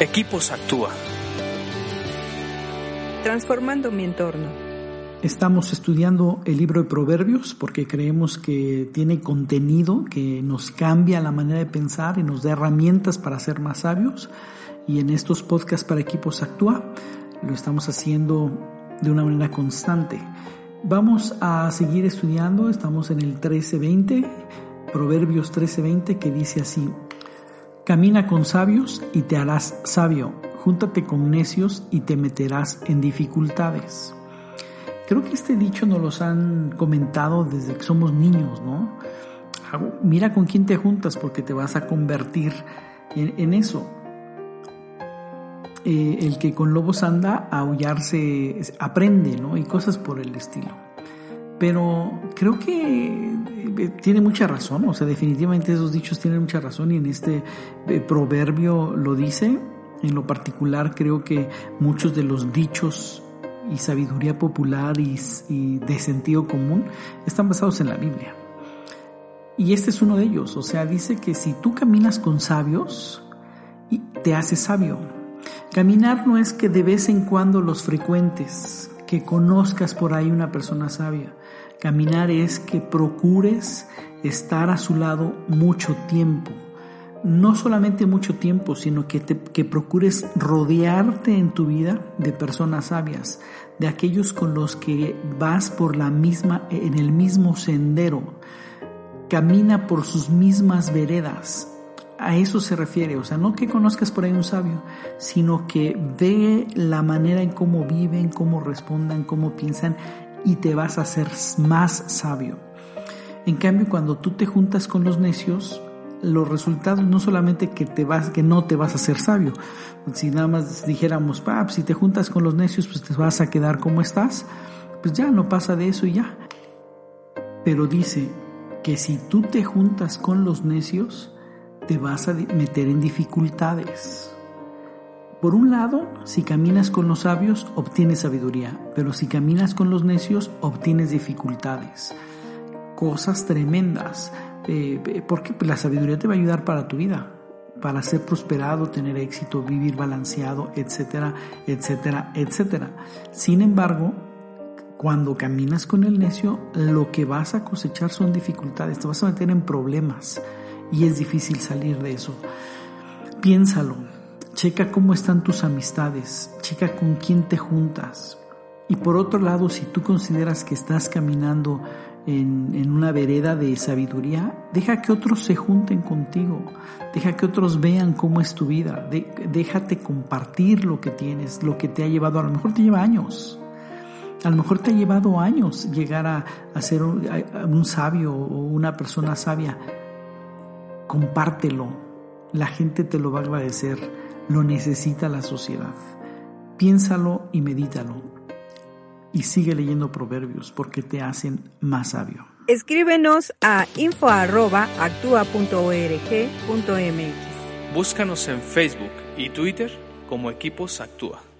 Equipos Actúa. Transformando mi entorno. Estamos estudiando el libro de Proverbios porque creemos que tiene contenido que nos cambia la manera de pensar y nos da herramientas para ser más sabios. Y en estos podcasts para Equipos Actúa lo estamos haciendo de una manera constante. Vamos a seguir estudiando, estamos en el 1320, Proverbios 1320, que dice así, Camina con sabios y te harás sabio, júntate con necios y te meterás en dificultades. Creo que este dicho nos los han comentado desde que somos niños, ¿no? Mira con quién te juntas porque te vas a convertir en, eso. Eh, el que con lobos anda a aullarse aprende, ¿no? Y cosas por el estilo. Pero creo que tiene mucha razón, o sea, definitivamente esos dichos tienen mucha razón y en este eh, proverbio lo dice. En lo particular creo que muchos de los dichos y sabiduría popular y, y de sentido común están basados en la Biblia. Y este es uno de ellos, o sea, dice que si tú caminas con sabios, te haces sabio. Caminar no es que de vez en cuando los frecuentes, que conozcas por ahí una persona sabia. Caminar es que procures estar a su lado mucho tiempo. No solamente mucho tiempo, sino que, que procures rodearte en tu vida de personas sabias, de aquellos con los que vas por la misma, en el mismo sendero. Camina por sus mismas veredas, a eso se refiere, o sea, no que conozcas por ahí un sabio, sino que ve la manera en cómo viven, cómo respondan, cómo piensan y te vas a hacer más sabio. En cambio, cuando tú te juntas con los necios, los resultados no solamente que te vas, que no te vas a hacer sabio. Si nada más dijéramos, ah, si te juntas con los necios, pues te vas a quedar como estás, pues ya no pasa de eso y ya. Pero dice que si tú te juntas con los necios, te vas a meter en dificultades. Por un lado, si caminas con los sabios, obtienes sabiduría, pero si caminas con los necios, obtienes dificultades. Cosas tremendas, eh, eh, porque la sabiduría te va a ayudar para tu vida, para ser prosperado, tener éxito, vivir balanceado, etcétera, etcétera, etcétera. Sin embargo, cuando caminas con el necio, lo que vas a cosechar son dificultades, te vas a meter en problemas y es difícil salir de eso. Piénsalo, checa cómo están tus amistades, checa con quién te juntas. Y por otro lado, si tú consideras que estás caminando en, una vereda de sabiduría, deja que otros se junten contigo, deja que otros vean cómo es tu vida, déjate compartir lo que tienes, lo que te ha llevado, a lo mejor te lleva años, a lo mejor te ha llevado años llegar a, ser un sabio o una persona sabia, compártelo. La gente te lo va a agradecer. Lo necesita la sociedad. Piénsalo y medítalo. Y sigue leyendo proverbios porque te hacen más sabio. Escríbenos a info.actua.org.mx. Búscanos en Facebook y Twitter como Equipos Actúa.